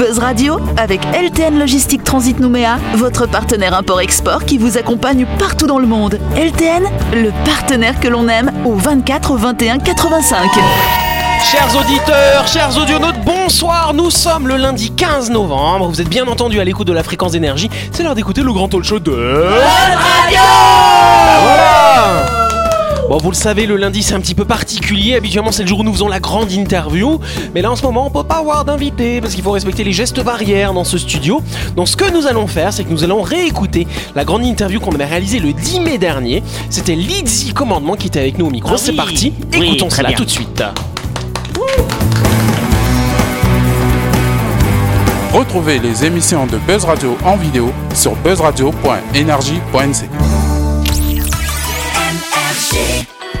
Buzz Radio avec LTN Logistique Transit Nouméa, votre partenaire import-export qui vous accompagne partout dans le monde. LTN, le partenaire que l'on aime au 24 21 85. Chers auditeurs, chers audionautes, bonsoir. Nous sommes le lundi 15 novembre. Vous êtes bien entendu à l'écoute de la fréquence d'énergie. C'est l'heure d'écouter le grand talk show de Radio. Voilà. Bon, vous le savez, le lundi c'est un petit peu particulier. Habituellement, c'est le jour où nous faisons la grande interview. Mais là, en ce moment, on peut pas avoir d'invité parce qu'il faut respecter les gestes barrières dans ce studio. Donc, ce que nous allons faire, c'est que nous allons réécouter la grande interview qu'on avait réalisée le 10 mai dernier. C'était Lizzy Commandement qui était avec nous au micro. Ah c'est oui. parti. Oui, Écoutons cela bien. tout de suite. Retrouvez les émissions de Buzz Radio en vidéo sur buzzradio.energie.nc.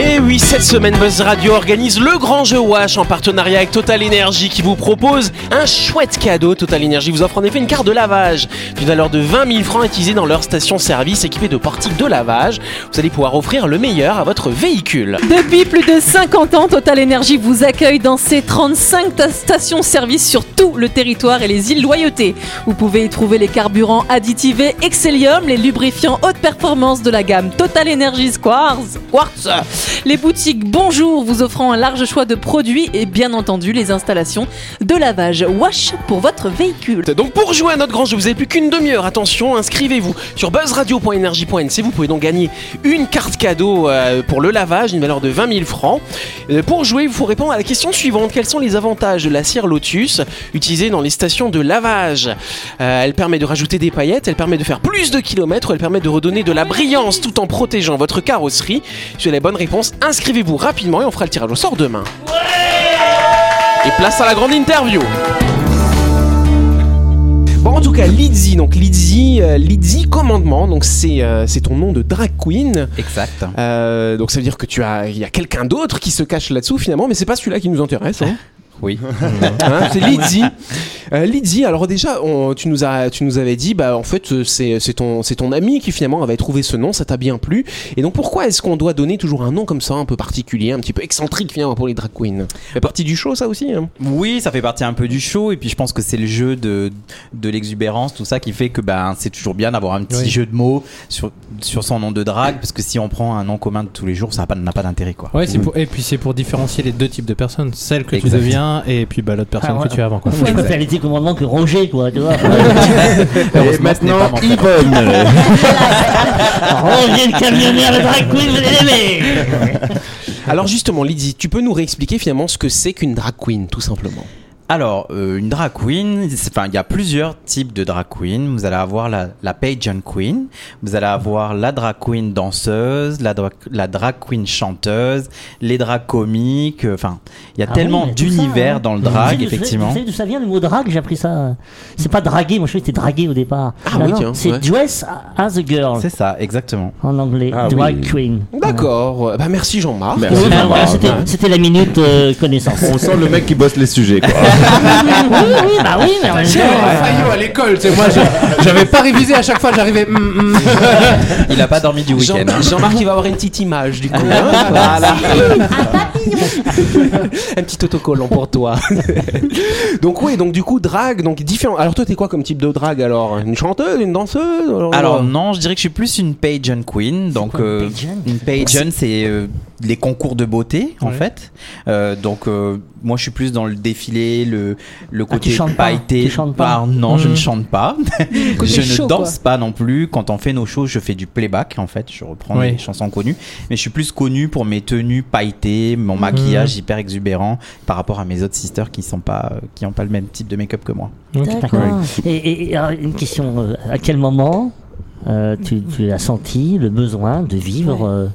Et oui, cette semaine, Buzz Radio organise le grand jeu Wash en partenariat avec Total Energy qui vous propose un chouette cadeau. Total Energy vous offre en effet une carte de lavage d'une valeur de 20 000 francs utilisée dans leur station-service équipée de portiques de lavage. Vous allez pouvoir offrir le meilleur à votre véhicule. Depuis plus de 50 ans, Total Energy vous accueille dans ses 35 ta- stations-service sur tout le territoire et les îles Loyauté. Vous pouvez y trouver les carburants additivés Excellium, les lubrifiants haute performance de la gamme Total Energy Quartz, Quartz. Les boutiques Bonjour vous offrant un large choix de produits et bien entendu les installations de lavage Wash pour votre véhicule. Donc pour jouer à notre grand jeu, vous n'avez plus qu'une demi-heure. Attention, inscrivez-vous sur buzzradio.energie.nc. Vous pouvez donc gagner une carte cadeau euh, pour le lavage d'une valeur de 20 000 francs. Euh, pour jouer, il faut répondre à la question suivante. Quels sont les avantages de la cire Lotus utilisée dans les stations de lavage? Euh, Elle permet de rajouter des paillettes, elle permet de faire plus de kilomètres, elle permet de redonner de la brillance tout en protégeant votre carrosserie. Avez la bonne réponse, inscrivez-vous rapidement et on fera le tirage au sort demain. Et place à la grande interview. Bon, en tout cas, Lizzy, donc Lizzy, euh, Lizzy Commandement, donc c'est euh, c'est ton nom de drag queen. Exact. Euh, donc ça veut dire que tu as, il y a quelqu'un d'autre qui se cache là-dessous finalement, mais c'est pas celui-là qui nous intéresse. Hein. Oui. Hein, c'est Lizzy. Euh, Lizzy, alors déjà, on- tu nous as, tu nous avais dit, bah en fait, euh, c'est c'est ton, c'est ton ami qui finalement avait trouvé ce nom, ça t'a bien plu. Et donc pourquoi est-ce qu'on doit donner toujours un nom comme ça, un peu particulier, un petit peu excentrique finalement pour les drag queens? Ça fait partie du show, ça aussi. hein? Oui, ça fait partie un peu du show et puis je pense que c'est le jeu de, de l'exubérance, tout ça qui fait que ben c'est toujours bien d'avoir un petit Oui. jeu de mots sur, sur son nom de drague parce que si on prend un nom commun de tous les jours, ça n'a pas, n'a pas d'intérêt quoi. Ouais, c'est pour, et puis c'est pour différencier les deux types de personnes, celle que tu deviens et puis bah, l'autre personne Ah, ouais. que tu es avant. Quoi. Les commandements que Roger, quoi, tu vois. Mon cas. Yvonne. Roger le camionneur, le drag queen, vous l'aimer. Alors justement, Lizzy, tu peux nous réexpliquer finalement ce que c'est qu'une drag queen, tout simplement? Alors, euh, une drag queen, c'est- enfin, il y a plusieurs types de drag queen. Vous allez avoir la, la pageant queen, vous allez avoir la drag queen danseuse, la, dra- la drag queen chanteuse, les drag comiques. euh, Enfin, il y a Ah tellement oui, d'univers hein. dans le drag, effectivement. Tu sais d'où ça vient le mot drag? J'ai appris ça. C'est pas draguer, moi je c'était draguer au départ. Ah Non, oui, C'est ouais. dress as a girl C'est ça, exactement. en anglais. Ah drag oui. queen. D'accord. Bah merci Jean-Marc. Merci. Oui, ben voilà, Jean-Marc. c'était- C'était la minute euh, connaissance. On sent le mec qui bosse les sujets, quoi. oui, oui, bah oui, mais en même J'ai temps, un faillot à l'école, c'est moi, je- j'avais pas révisé à chaque fois, j'arrivais. hum, hum. Il a pas dormi du Jean- week-end. hein. Jean-Marc, il va avoir une petite image du coup. hein, voilà. Un petit autocollant pour toi. donc oui, donc du coup drag, donc différent. Alors toi, t'es quoi comme type de drag alors? Une chanteuse, une danseuse Alors? Non, je dirais que je suis plus une pageant queen. Donc quoi, une euh, pageant? une pageant, c'est euh, les concours de beauté en fait. Euh, donc euh, moi, je suis plus dans le défilé, le le Ah, tu côté pas, pailleté. tu chantes pas. Ah, non, je ne chante pas. Je show, ne quoi. danse pas non plus. Quand on fait nos shows, je fais du playback en fait. Je reprends Oui. des chansons connues, mais je suis plus connu pour mes tenues pailletées, mon Mhm. maquillage hyper exubérant par rapport à mes autres sisters qui sont pas qui ont pas le même type de make-up que moi. D'accord. Et, et- et alors, une question euh, à quel moment euh, tu, tu as senti le besoin de vivre euh,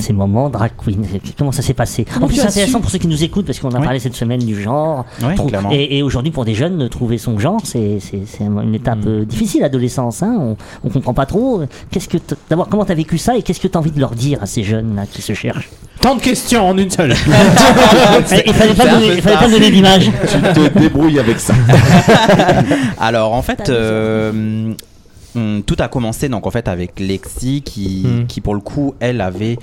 ces moments drag queen Comment ça s'est passé En plus, c'est intéressant su pour ceux qui nous écoutent parce qu'on a Oui. parlé cette semaine du genre. Trou- et, et aujourd'hui, pour des jeunes, trouver son genre, c'est c'est- c'est une étape euh, difficile, l'adolescence. Hein on, on comprend pas trop. Qu'est-ce que d'abord, comment t'as vécu ça et qu'est-ce que t'as envie de leur dire à ces jeunes là qui se cherchent? Tant de questions en une seule. Il fallait pas donner, il fallait pas donner d'image. tu te débrouilles avec ça. Alors en fait, euh, hum, tout a commencé donc en fait avec Lexi qui, Mm. qui pour le coup elle avait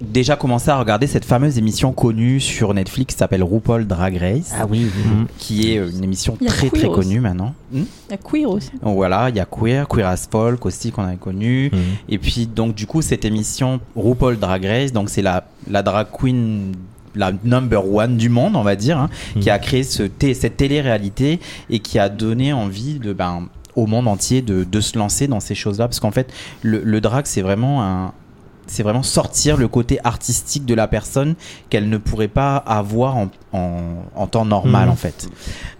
déjà commencé à regarder cette fameuse émission connue sur Netflix qui s'appelle RuPaul Drag Race, Ah oui, oui. qui est euh, une émission très très aussi. connue maintenant. Il y a queer aussi. donc voilà, il y a Queer, Queer as Folk aussi qu'on avait connu. Et puis donc du coup cette émission RuPaul Drag Race, donc c'est la, la drag queen la number one du monde on va dire, hein, qui a créé ce cette télé-réalité et qui a donné envie de ben au monde entier de, de se lancer dans ces choses-là. Parce qu'en fait le, le drag c'est vraiment un c'est vraiment sortir le côté artistique de la personne qu'elle ne pourrait pas avoir en, en, en temps normal Mhm. en fait.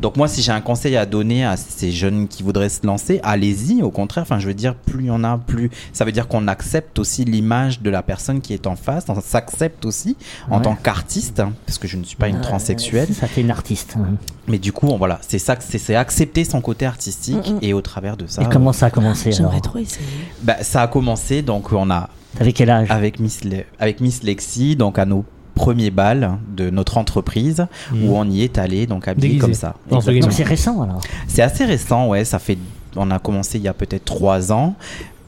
Donc moi si j'ai un conseil à donner à ces jeunes qui voudraient se lancer, allez-y au contraire, enfin je veux dire plus il y en a plus ça veut dire qu'on accepte aussi l'image de la personne qui est en face, on s'accepte aussi en Ouais. tant qu'artiste hein, parce que je ne suis pas une transsexuelle Ça fait une artiste. hein. mais du coup on- voilà, c'est ça que c'est c'est accepter son côté artistique Mhm. et au travers de ça Et comment ça a commencé J'aimerais trop essayer. bah, ça a commencé donc on a T'avais quel âge? Avec Miss, Le- avec Miss Lexi, donc à nos premiers balles de notre entreprise, où on y est allé, donc habillé Déguisé. comme ça. Donc c'est récent alors. C'est assez récent, ouais, ça fait, on a commencé il y a peut-être trois ans,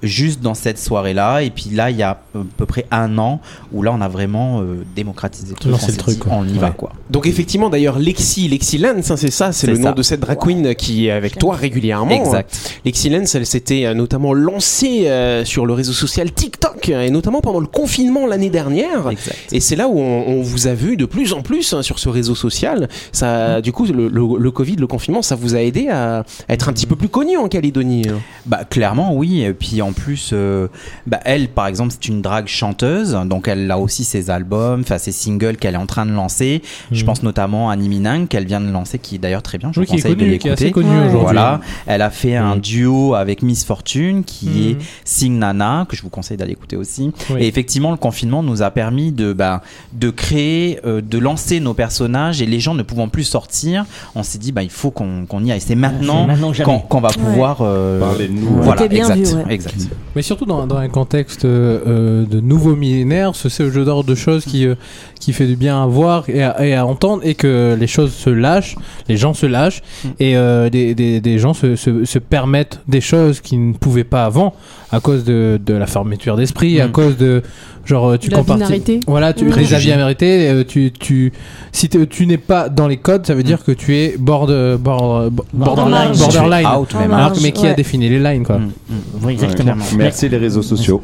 juste dans cette soirée-là, et puis là, il y a à peu près un an, où là, on a vraiment euh, démocratisé on le truc, dit, on y va, quoi. Donc effectivement, d'ailleurs, Lexi, Lexi Lens, hein, c'est ça, c'est le nom de cette drag queen qui est avec toi régulièrement. Exact. Lexi Lens, elle s'était euh, notamment lancée euh, sur le réseau social TikTok, et notamment pendant le confinement l'année dernière. Exact. Et c'est là où on, on vous a vu de plus en plus hein, sur ce réseau social. Ça, du coup, le, le- le Covid, le confinement, ça vous a aidé à, à être un petit peu plus connu en Calédonie. hein. Bah clairement oui et puis en plus euh, bah, elle par exemple c'est une drague chanteuse donc elle a aussi ses albums enfin ses singles qu'elle est en train de lancer je Mhm. pense notamment à Niminang qu'elle vient de lancer qui est d'ailleurs très bien je Oui, vous qui est conseille de connu, l'écouter Ouais. voilà elle a fait un Mhm. duo avec Miss Fortune qui Mhm. est Sing Nana que je vous conseille d'aller écouter aussi Oui. et effectivement le confinement nous a permis de bah, de créer euh, de lancer nos personnages et les gens ne pouvant plus sortir on s'est dit bah il faut qu'on qu'on y aille c'est maintenant C'est maintenant qu'on qu'on va pouvoir euh, Parlez de nous. voilà C'était bien exact, vu, ouais. exact. Mais surtout dans, dans un contexte euh, de nouveau millénaire, ce c'est le jeu d'ordre de choses qui, euh, qui fait du bien à voir et à, et à entendre et que les choses se lâchent, les gens se lâchent Mm. et euh, des, des, des gens se, se, se permettent des choses qu'ils ne pouvaient pas avant à cause de, de la fermeture d'esprit, à Mm. cause de genre euh, tu La compartis- binarité. Voilà, tu, Mm. les aviarités, euh, tu, tu, si tu n'es pas dans les codes, ça veut dire que tu es bord, bord, bord- Borderline. borderline. Out, même. Alors, marge, que- mais qui a défini les lines quoi Mm, mm. Oui, exactement. Merci les réseaux sociaux.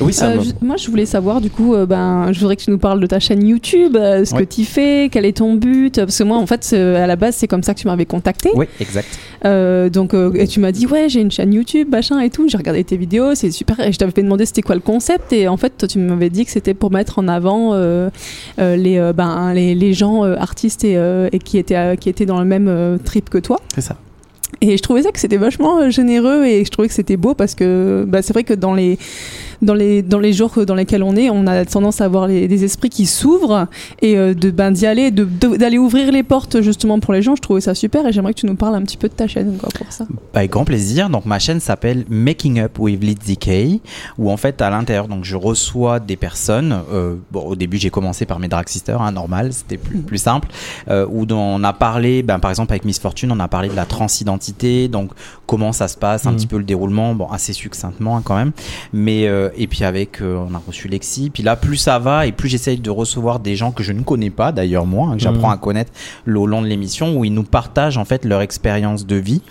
Oui, ça. Euh, moi, je voulais savoir, du coup, euh, ben, je voudrais que tu nous parles de ta chaîne YouTube, euh, ce Ouais. que tu fais, quel est ton but. Parce que moi, en fait, à la base, c'est comme ça que tu m'avais contacté. Oui, exact. Donc, et tu m'as dit, ouais, j'ai une chaîne YouTube, machin et tout. J'ai regardé tes vidéos, c'est super. Et je t'avais demandé c'était quoi le concept. Et en fait, toi, tu m'avais dit que c'était pour mettre en avant les, ben, les, les gens artistes et, et qui, étaient, qui étaient dans le même trip que toi. C'est ça. Et je trouvais ça que c'était vachement généreux et je trouvais que c'était beau parce que bah, c'est vrai que dans les, dans, les, dans les jours dans lesquels on est, on a tendance à avoir les, des esprits qui s'ouvrent et euh, de ben, d'y aller, d'aller ouvrir les portes justement pour les gens. Je trouvais ça super et j'aimerais que tu nous parles un petit peu de ta chaîne quoi, pour ça. Avec grand plaisir. Donc ma chaîne s'appelle Making Up with Lizzy Kay, où en fait à l'intérieur, donc je reçois des personnes. euh, bon, au début j'ai commencé par mes drag sisters, hein, normal, c'était plus, plus simple. Euh, où on a parlé, ben, par exemple avec Miss Fortune, on a parlé de la transidentité, donc comment ça se passe, un Mhm. petit peu le déroulement, bon assez succinctement hein, quand même. Mais euh, et puis avec, euh, on a reçu Lexi. Puis là plus ça va et plus j'essaye de recevoir des gens que je ne connais pas, d'ailleurs moi, hein, que j'apprends Mhm. à connaître le au long de l'émission, où ils nous partagent en fait leur expérience de vie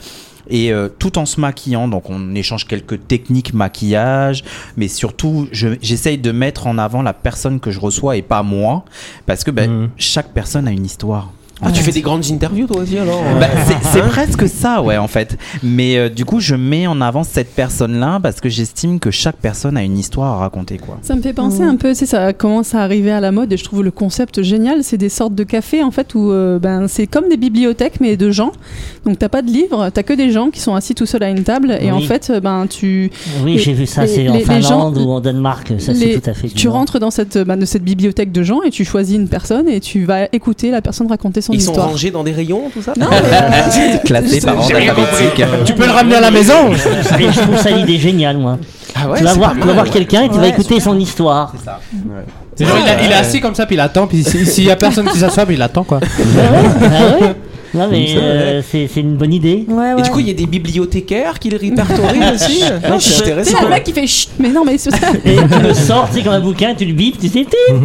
et euh, tout en se maquillant. Donc on échange quelques techniques maquillage, mais surtout je- j'essaye de mettre en avant la personne que je reçois et pas moi, parce que ben, Mhm. chaque personne a une histoire. Ah, tu fais des grandes interviews toi aussi alors Bah, c'est c'est Hein presque ça, ouais, en fait. Mais euh, du coup, je mets en avant cette personne-là parce que j'estime que chaque personne a une histoire à raconter, quoi. Ça me fait penser un peu, c'est ça commence à arriver à la mode et je trouve le concept génial. C'est des sortes de cafés en fait où euh, ben, c'est comme des bibliothèques mais de gens. Donc t'as pas de livres, t'as que des gens qui sont assis tout seuls à une table et Oui. en fait euh, ben tu Oui, j'ai vu ça, c'est en les- les Finlande gens- ou en Danemark, ça les- c'est tout à fait tu rentres dans cette ben, de cette bibliothèque de gens et tu choisis une personne et tu vas écouter la personne raconter son Ils sont rangés dans des rayons, tout ça Non, mais, euh, Classé par ordre alphabétique. Tu peux le ramener à la maison je trouve ça l'idée géniale, moi. Ah ouais, tu vas voir, tu vas voir quelqu'un et tu vas écouter son histoire. C'est genre, il, est assis comme ça, puis il attend, puis si- s'il y a personne qui s'assoit, il attend quoi. Ah ouais Non, mais euh, c'est c'est une bonne idée. Ouais, Et du coup, il y a des bibliothécaires qui les répertorient aussi. Non, c'est C'est intéressant. le mec qui fait chut, mais non, mais c'est ça. Et tu le sors, tu sais, comme un bouquin, tu le bipes, tu sais,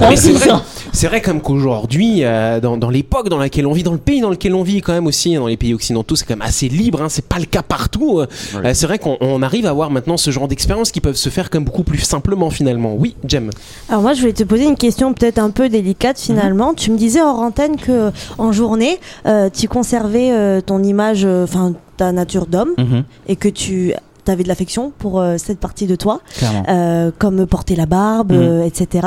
Mais c'est vrai, c'est vrai comme qu'aujourd'hui, euh, dans, dans l'époque dans laquelle on vit, dans le pays dans lequel on vit quand même aussi, hein, dans les pays occidentaux, c'est quand même assez libre. Hein, c'est pas le cas partout. euh. Euh, c'est vrai qu'on on arrive à avoir maintenant ce genre d'expériences qui peuvent se faire comme beaucoup plus simplement finalement. Oui, Jem. Alors moi, je voulais te poser une question peut-être un peu délicate finalement. Tu me disais hors antenne que en journée, euh, tu conservais euh, ton image, euh, enfin ta nature d'homme, Mhm, et que tu avais de l'affection pour euh, cette partie de toi, euh, comme porter la barbe, Mhm. euh, etc.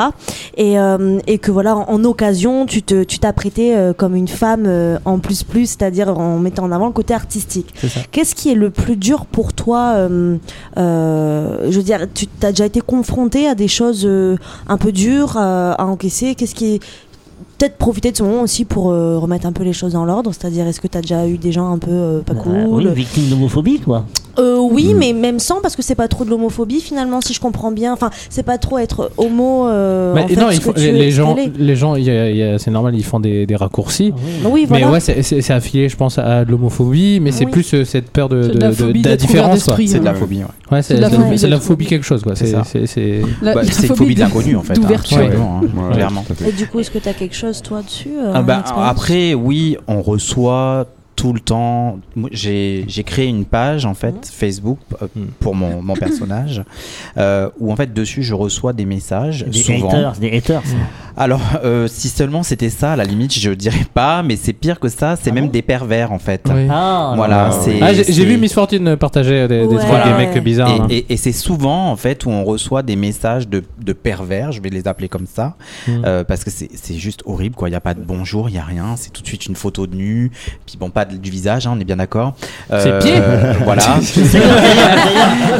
Et, euh, et que voilà, en, en occasion, tu te, tu t'apprêtais euh, comme une femme euh, en plus plus, c'est-à-dire en mettant en avant le côté artistique. Qu'est-ce qui est le plus dur pour toi euh, euh, Je veux dire, tu as déjà été confronté à des choses euh, un peu dures euh, à encaisser? Qu'est-ce qui est peut-être profiter de ce moment aussi pour euh, remettre un peu les choses dans l'ordre, c'est-à-dire est-ce que tu as déjà eu des gens un peu euh, pas Bah, cool? oui, victime d'homophobie, quoi. Euh, oui, mais même sans, parce que c'est pas trop de l'homophobie finalement, si je comprends bien. Enfin, c'est pas trop être homo. euh, Mais en fait, non, ce il que faut- tu les, es- les gens, les gens, il y a- il y a- c'est normal, ils font des, des raccourcis. Oui, voilà. Mais ouais, c'est- affilié, je pense, à de l'homophobie, mais c'est plus euh, cette peur de, de, de la de- phobie de la différence. d'esprit, C'est de la hein. phobie, ouais. Ouais, c'est de la phobie c'est de la d'être- phobie quelque chose, quoi. C'est C'est ça. c'est- c'est- La- Bah, c'est une phobie de l'inconnu en fait. hein, d'ouverture. hein, clairement. Et du coup, est-ce que tu as quelque chose toi dessus euh, Ah bah, après, oui, on reçoit tout le temps. J'ai j'ai créé une page en fait Facebook euh, Mm. pour mon, mon personnage euh, où en fait dessus je reçois des messages Des souvent. haters, des haters. Alors euh, si seulement c'était ça, à la limite je dirais pas, mais c'est pire que ça. C'est Ah même bon des pervers en fait. Oui. Ah, Voilà, Ah. Ah, j'ai vu Miss Fortune partager des, des Ouais. trucs, des mecs bizarres. hein. Et, et- et c'est souvent en fait où on reçoit des messages de, de pervers, je vais les appeler comme ça, Mm. euh, parce que c'est c'est juste horrible quoi. Il n'y a pas de bonjour, il n'y a rien. C'est tout de suite une photo de nu, puis bon pas de- du visage, hein, on est bien d'accord. C'est pieds. Voilà.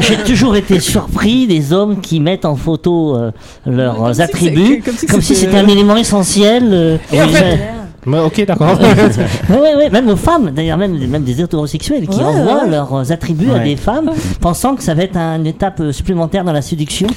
J'ai toujours été surpris des hommes qui mettent en photo euh, leurs Comme attributs comme si comme si c'était- un élément essentiel. euh, Et en oui, fait- mais- Ouais, ok, d'accord. Ouais, ouais, ouais, même aux femmes, d'ailleurs, même, même des hétérosexuels qui Ouais, envoient ouais. leurs attributs à des femmes, pensant que ça va être une étape euh, supplémentaire dans la séduction.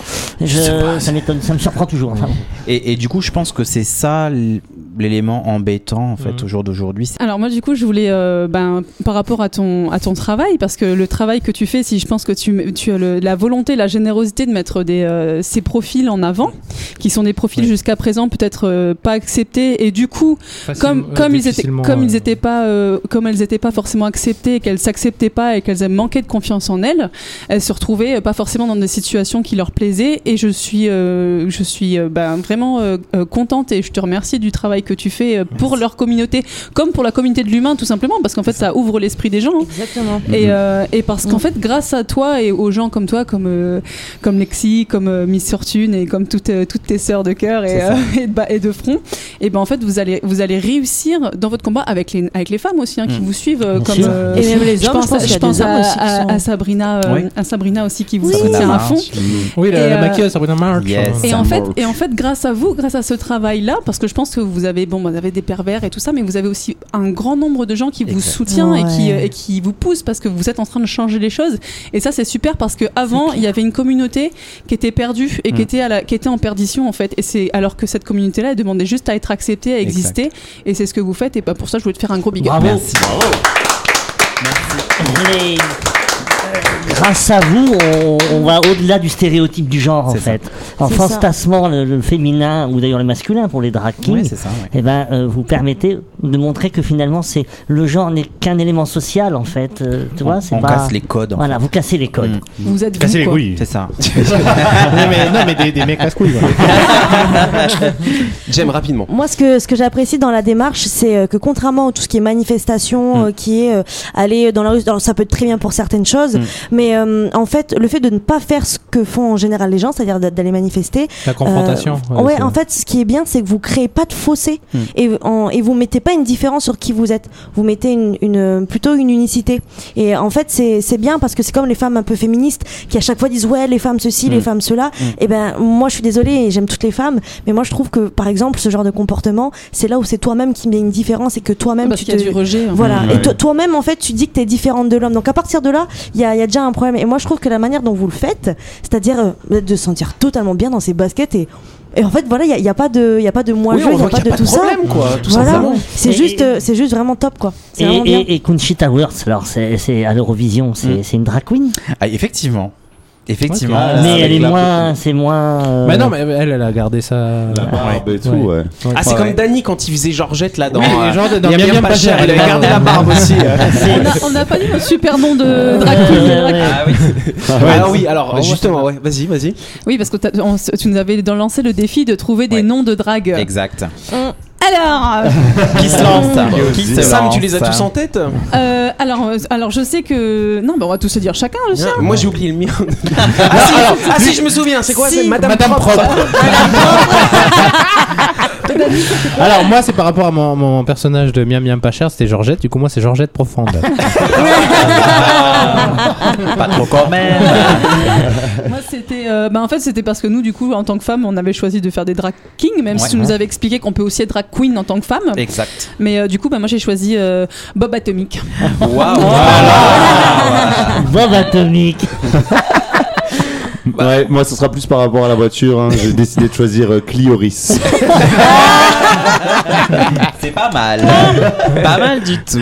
Je, ça m'étonne, ça me surprend toujours. enfin. Et, et du coup, je pense que c'est ça l- l'élément embêtant en fait Mm. au jour d'aujourd'hui. C'est- Alors moi du coup je voulais euh, ben, par rapport à ton à ton travail parce que le travail que tu fais si je pense que tu, tu as le- la volonté la générosité de mettre des euh, ces profils en avant qui sont des profils Oui. jusqu'à présent peut-être euh, pas acceptés et du coup comme comme ils étaient comme ils étaient pas euh, comme elles étaient pas forcément acceptées et qu'elles s'acceptaient pas et qu'elles manquaient de confiance en elles elles se retrouvaient euh, pas forcément dans des situations qui leur plaisaient et je suis euh, je suis euh, ben, vraiment euh, euh, contente et je te remercie du travail que tu fais euh, pour leur communauté comme pour la communauté de l'humain tout simplement parce qu'en fait ça ouvre l'esprit des gens hein. Exactement. et, euh, et parce qu'en Mm. fait, grâce à toi et aux gens comme toi, comme, euh, comme Lexi, comme euh, Miss Fortune et comme toutes, euh, toutes tes sœurs de cœur et, euh, et, de, bas- et de front, et ben en fait, vous allez, vous allez réussir dans votre combat avec les, avec les femmes aussi hein, qui Mm. vous suivent. euh, comme, euh, Et même les je hommes, pense, je pense à- je pense sont- Sabrina, euh, Oui. à Sabrina aussi qui vous soutient à fond. Oui, la, la maquilleuse Sabrina March. Yes. Et en, fait, et en fait, grâce à vous, grâce à ce travail-là, parce que je pense que vous avez, bon, vous avez des pervers et tout ça, mais vous avez aussi un grand nombre de gens qui vous Exact. soutiennent et, qui, et qui vous poussent parce que vous êtes en train de changer les choses. Et ça, c'est super parce que avant, il y avait une communauté qui était perdue et qui Mm. était, à la, qui était en perdition en fait. Et c'est alors que cette communauté-là, elle demandait juste à être acceptée, à Exact. exister. Et c'est ce que vous faites. Et bah, pour ça, je voulais te faire un gros big up. Bravo. Merci. Euh, grâce à vous, on, on va au-delà du stéréotype du genre en ça. fait. En fantasmant le, le féminin ou d'ailleurs le masculin pour les drag kings, Oui, c'est ça. ouais. eh ben, euh, vous permettez de montrer que finalement c'est le genre n'est qu'un élément social en fait. euh, tu vois, On, c'est on pas. casse les codes. Voilà, vous cassez les codes. Mm. Vous êtes Casser vous, les couilles. C'est ça. non, mais, non, mais des, des mecs casse-couilles. voilà. Jem, rapidement. Moi, ce que, ce que j'apprécie dans la démarche, c'est euh, que contrairement à tout ce qui est manifestation, Mm. euh, qui est euh, aller dans la rue, alors ça peut être très bien pour certaines choses, Mm. mais euh, en fait, le fait de ne pas faire ce que font en général les gens, c'est-à-dire d'a- d'aller manifester, La confrontation. euh, ouais, en fait, ce qui est bien, c'est que vous créez pas de fossé Mm. et, en, et vous mettez pas une différence sur qui vous êtes. Vous mettez une, une- plutôt une unicité. Et en fait, c'est c'est bien parce que c'est comme les femmes un peu féministes qui à chaque fois disent ouais, les femmes ceci, Mm. les femmes cela. Mm. Et ben, moi, je suis désolée et j'aime toutes les femmes, mais moi, je trouve que par exemple, ce genre de comportement, c'est là où c'est toi-même qui met une différence et que toi-même Parce tu qu'il y a te du rejet. hein. voilà. Ouais. Et to- toi-même, en fait, tu dis que tu es différente de l'homme. Donc, à partir de là, il y a, il y a déjà un problème. Et moi, je trouve que la manière dont vous le faites, c'est-à-dire euh, de se sentir totalement bien dans ses baskets et Et en fait, voilà, il n'y a, pas de, il y a pas de moi Oui, je, on il n'y a pas de a pas tout de ça. problème, quoi, tout voilà, simplement. c'est juste, euh, c'est juste vraiment top, quoi. Et, vraiment bien. et, et Conchita Wurst, alors c'est à l'Eurovision, c'est Mm. c'est une drag queen? Ah, effectivement. Effectivement. Mais elle est moins. C'est moins. euh, Bah non, mais elle, elle a gardé ça. La barbe et tout, Ouais. ouais. Ah, c'est Ouais, comme. Danny quand il faisait Georgette là dans. Oui, euh, genre de- dans Miam Miam pas cher, il avait gardé la barbe aussi. On n'a pas dit notre super nom de drag queen. Ah oui. Ah oui, alors ouais, justement, ouais, vas-y, vas-y. Oui, parce que on- tu nous avais lancé le défi de trouver des noms de drag. Exact. Alors, Qui se lance Qui se Sam, lance tu les as tous en tête euh, alors, euh, alors, je sais que non, bah, on va tous se dire chacun le sien. Ah, Moi j'ai oublié le mien. ah, si, ah, si, je me souviens, c'est quoi Si, C'est Madame, Madame Propre. Alors moi c'est par rapport à mon, mon personnage de Miam Miam pas cher, c'était Georgette, du coup moi c'est Georgette profonde. Pas trop quand même. Moi, c'était, euh, bah, en fait, c'était parce que nous, du coup, en tant que femmes, on avait choisi de faire des drag kings, même Ouais. si tu nous avais expliqué qu'on peut aussi être drag queen en tant que femme. Exact. Mais euh, du coup, bah, moi, j'ai choisi euh, Bob Atomic. Waouh. Bob Atomic. Ouais, moi ce sera plus par rapport à la voiture. hein. J'ai décidé de choisir euh, Clioris. C'est pas mal. pas mal du tout.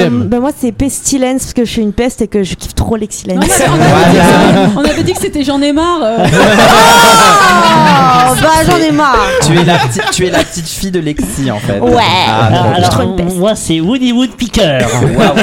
Euh, bah, moi, c'est Pestilence parce que je suis une peste et que je kiffe trop mais on, avait dit que c'était- on avait dit que c'était J'en ai marre. euh. Oh, bah j'en ai marre. Tu es la petite, tu es la petite fille de Lexi en fait. Ouais. Ah, Alors, une peste. moi c'est Woody Woodpecker. Waouh, waouh.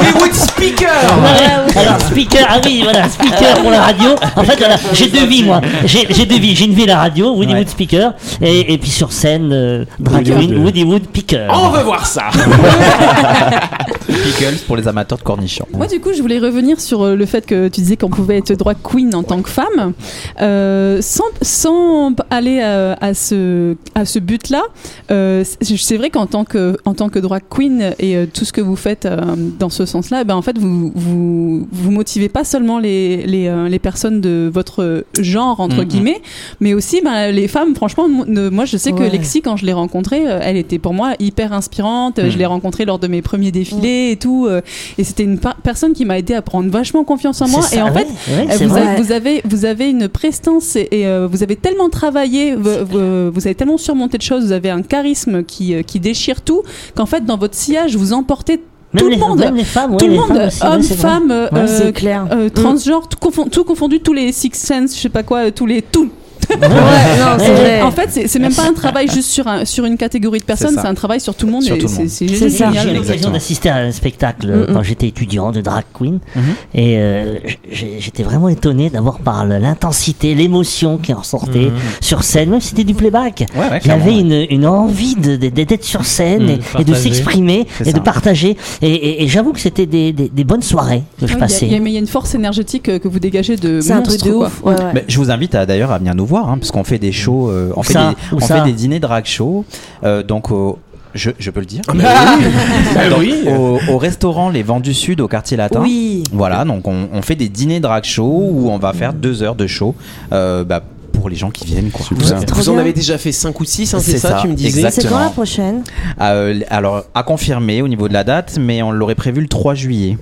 Hollywood Speaker Ouais, alors speaker, ah oui voilà, speaker pour la radio. En fait voilà, j'ai deux vies moi. J'ai deux vies, j'ai une vie à la radio, Woody Ouais. Woodpecker, et, et puis sur scène, euh, drag Woody queen, Wood. Woody Woodpecker. On veut voir ça Pickles pour les amateurs de cornichons. Moi, du coup, je voulais revenir sur euh, le fait que tu disais qu'on pouvait être drag queen en tant que femme, euh, sans, sans aller à ce, à ce but-là. euh, c'est vrai qu'en tant que, en tant que drag queen et euh, tout ce que vous faites euh, dans ce sens-là, ben, en fait, vous, vous, vous motivez pas seulement les, les, euh, les personnes de votre genre, entre guillemets, mais aussi ben, les femmes. Franchement, ne- moi, je sais que. Lexi, quand je l'ai rencontrée, euh, elle était pour moi hyper inspirante. Je l'ai rencontrée lors de mes premiers défilés et tout. euh, et c'était une personne qui m'a aidé à prendre vachement confiance en moi. Et en fait, ouais, euh, vous, avez, vous, avez, vous avez une prestance et, et, euh, vous avez tellement travaillé, vous, vous- vous avez tellement surmonté de choses, vous avez un charisme qui, qui déchire tout, qu'en fait, dans votre sillage, vous emportez Même tout les, le monde. même les femmes, ouais, tout le monde, hommes, femmes, euh, Ouais, euh, clair. euh, transgenres, tout, confon- tout confondu, tous les six sense, je sais pas quoi, tous les tout. Ouais, non, c'est vrai. En fait, c'est même pas un travail juste sur, un, sur une catégorie de personnes, c'est un travail sur tout le monde c'est monde. c'est C'est génial. ça. J'ai eu l'occasion d'assister à un spectacle Mm, mm. quand j'étais étudiant de drag queen Mhm. et euh, j'étais vraiment étonné d'avoir par l'intensité, l'émotion qui en sortait Mhm. sur scène, même si c'était du playback. Ouais, ouais, Il y avait une, une envie de- de- d'être sur scène Mhm, et, et de s'exprimer et de partager. Et, et- et j'avoue que c'était des, des- des bonnes soirées que je Ouais, passais. Il y, a- mais il y a une force énergétique que vous dégagez de C'est un truc monstre, de quoi. ouf. Ouais, ouais. Mais je vous invite à d'ailleurs à venir nous voir, hein, parce qu'on fait des shows, euh, on, fait ça des, Où on ça fait des dîners drag show, euh, donc au- je, je peux le dire. Ah, oui. Donc, oui. au, au restaurant Les Vents du Sud au quartier latin. Oui. Voilà, donc on, on fait des dîners drag show où on va faire deux heures de show euh, bah, pour les gens qui viennent. Quoi. Trop Vous en avez déjà fait 5 ou 6, c'est C'est ça, ça, tu me disais. C'est quand la prochaine? Euh, alors, à confirmer au niveau de la date, mais on l'aurait prévu le 3 juillet.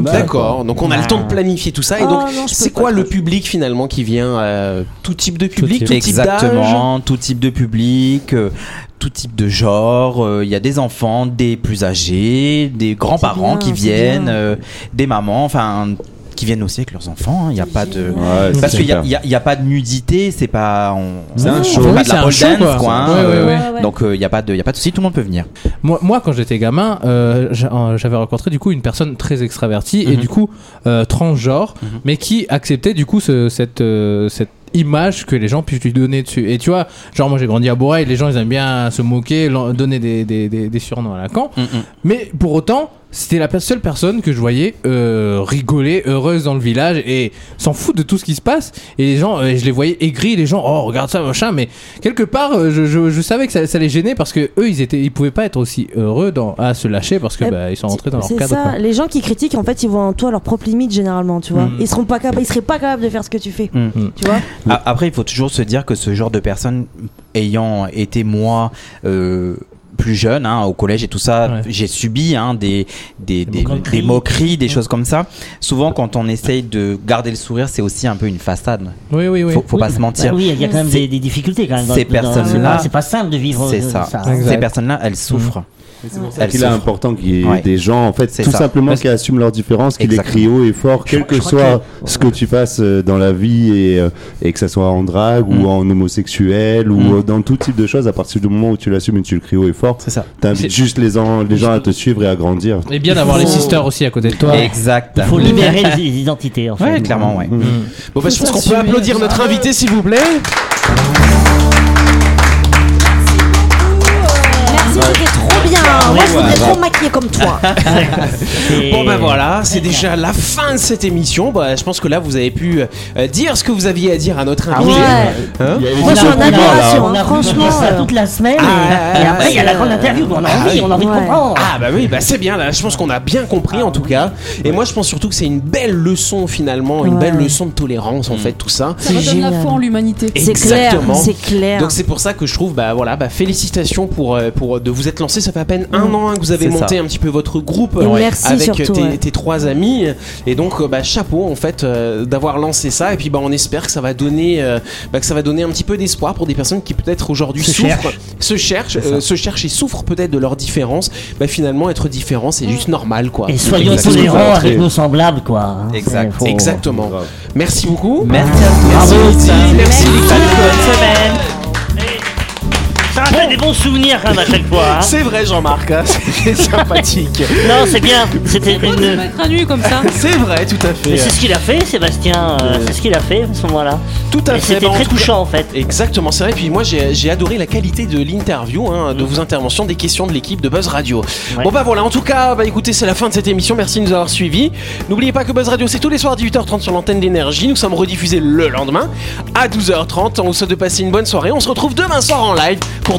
D'accord, donc on a le temps de planifier tout ça. Et Oh, donc, c'est quoi le public finalement qui vient euh, Tout type de public, tout, type. type d'âge Exactement, tout type de public, euh, tout type de genre. euh, Il y a des enfants, des plus âgés, des grands-parents qui viennent, euh, des mamans, enfin qui viennent aussi avec leurs enfants. hein. Il n'y a pas de Ouais, parce qu'il y, a- super. il y a- il y a pas de nudité, c'est pas on... C'est un show. Oui, pas de c'est la un pole show, dance quoi. quoi. hein, Ouais, ouais, euh, ouais. ouais. Donc euh, il y a pas de il y a pas de souci, tout le monde peut venir. Moi, moi, quand j'étais gamin, euh, euh, j'avais rencontré du coup une personne très extravertie et Mhm. du coup euh, transgenre, Mhm. mais qui acceptait du coup ce- cette, euh, cette image que les gens puissent lui donner dessus. Et tu vois, genre moi j'ai grandi à Bourreil, les gens ils aiment bien se moquer, donner des, des, des, des surnoms à la camp. Mm, mm. Mais pour autant, c'était la seule personne que je voyais euh, rigoler, heureuse dans le village et s'en foutre de tout ce qui se passe. Et les gens, euh, je les voyais aigris, les gens, oh regarde ça machin. Mais quelque part, euh, je, je, je savais que ça, ça les gênait parce que eux, ils étaient, ils pouvaient pas être aussi heureux dans, à se lâcher parce que bah, ils sont rentrés dans leur C'est cadre. ça. quoi. Les gens qui critiquent, en fait, ils voient en toi leur propre limite généralement, tu vois. Mm. Ils seront pas capables, ils seraient pas capables de faire ce que tu fais. Mm. Tu vois Après, il faut toujours se dire que ce genre de personnes ayant été moi euh, plus jeune, hein, au collège et tout ça, Ouais. j'ai subi hein, des, des, des, moqueries. des moqueries, des choses comme ça. Souvent, quand on essaye de garder le sourire, c'est aussi un peu une façade. Oui, oui, oui. Faut, faut Oui, pas se bah mentir. oui, il y a quand même des, des difficultés quand même. ces personnes-là- c'est pas- simple de vivre C'est ça. Exact. Ces personnes-là, elles souffrent. C'est qu'il est important qu'il y ait Ouais. des gens, en fait, C'est tout ça. simplement qui assument leurs différences, qui les crient haut et fort, quel que soit ce que tu fasses euh, dans la vie et, euh, et que ça soit en drague Mm. ou en homosexuel ou Mm. euh, dans tout type de choses, à partir du moment où tu l'assumes et tu le cries haut et fort, C'est ça. t'invites juste les, gens- les gens à te suivre et à grandir. Et bien d'avoir les faut- sisters aussi à côté de toi. Exact. Il faut libérer les, identités en fait. Ouais, clairement, ouais. Mm. Bon, bah, je pense qu'on peut applaudir notre invité, s'il vous plaît. Merci, Moi, je voudrais trop maquiller comme toi. Bon ben voilà, c'est déjà la fin de cette émission. Bah, je pense que là vous avez pu euh, dire ce que vous aviez à dire à notre Ah invité. oui. Hein a Moi, je suis en parlent, admiration, là. On a franchement, ça euh, toute la semaine Ah, et, et après il y a la c'est, grande interview on a ah envie, on a envie de comprendre. Ah bah oui, bah c'est bien là, je pense qu'on a bien compris en tout cas. Et moi je pense surtout que c'est une belle leçon finalement, une Ouais. belle leçon de tolérance en fait tout ça. Ça redonne la foi en l'humanité. C'est clair, Exactement. c'est clair. Donc c'est pour ça que je trouve bah voilà bah félicitations pour euh, pour de vous être lancé ça fait peine un an hein, que vous avez monté ça. un petit peu votre groupe euh, merci avec surtout, tes, ouais. tes trois amis et donc euh, bah chapeau en fait euh, d'avoir lancé ça et puis bah on espère que ça va donner euh, bah, que ça va donner un petit peu d'espoir pour des personnes qui peut-être aujourd'hui Se souffrent se cherchent euh, se cherchent et souffrent peut-être de leurs différences bah finalement être différent c'est juste normal quoi. Et soyons tolérants avec nos semblables quoi. hein. Exact. Faut- Exactement. Merci beaucoup. Merci à toi. Merci merci l'équipe. Bonne semaine. Rappelle des bons souvenirs quand même à chaque fois. hein. C'est vrai Jean-Marc, hein, c'est sympathique. Non, c'est bien. C'était se une. mettre à nu comme ça. C'est vrai, tout à fait. C'est ce qu'il a fait, Sébastien. euh, c'est ce qu'il a fait à ce moment-là. Tout à Et fait. c'était Bah, en très tout cas- touchant en fait. Exactement, c'est vrai. Puis moi, j'ai j'ai adoré la qualité de l'interview, hein, de vos interventions, des questions de l'équipe de Buzz Radio. Ouais. Bon bah voilà, en tout cas, bah écoutez, c'est la fin de cette émission. Merci de nous avoir suivis. N'oubliez pas que Buzz Radio, c'est tous les soirs à 18h30 sur l'antenne d'énergie. Nous sommes rediffusés le lendemain à 12h30. On vous souhaite de passer une bonne soirée. On se retrouve demain soir en live pour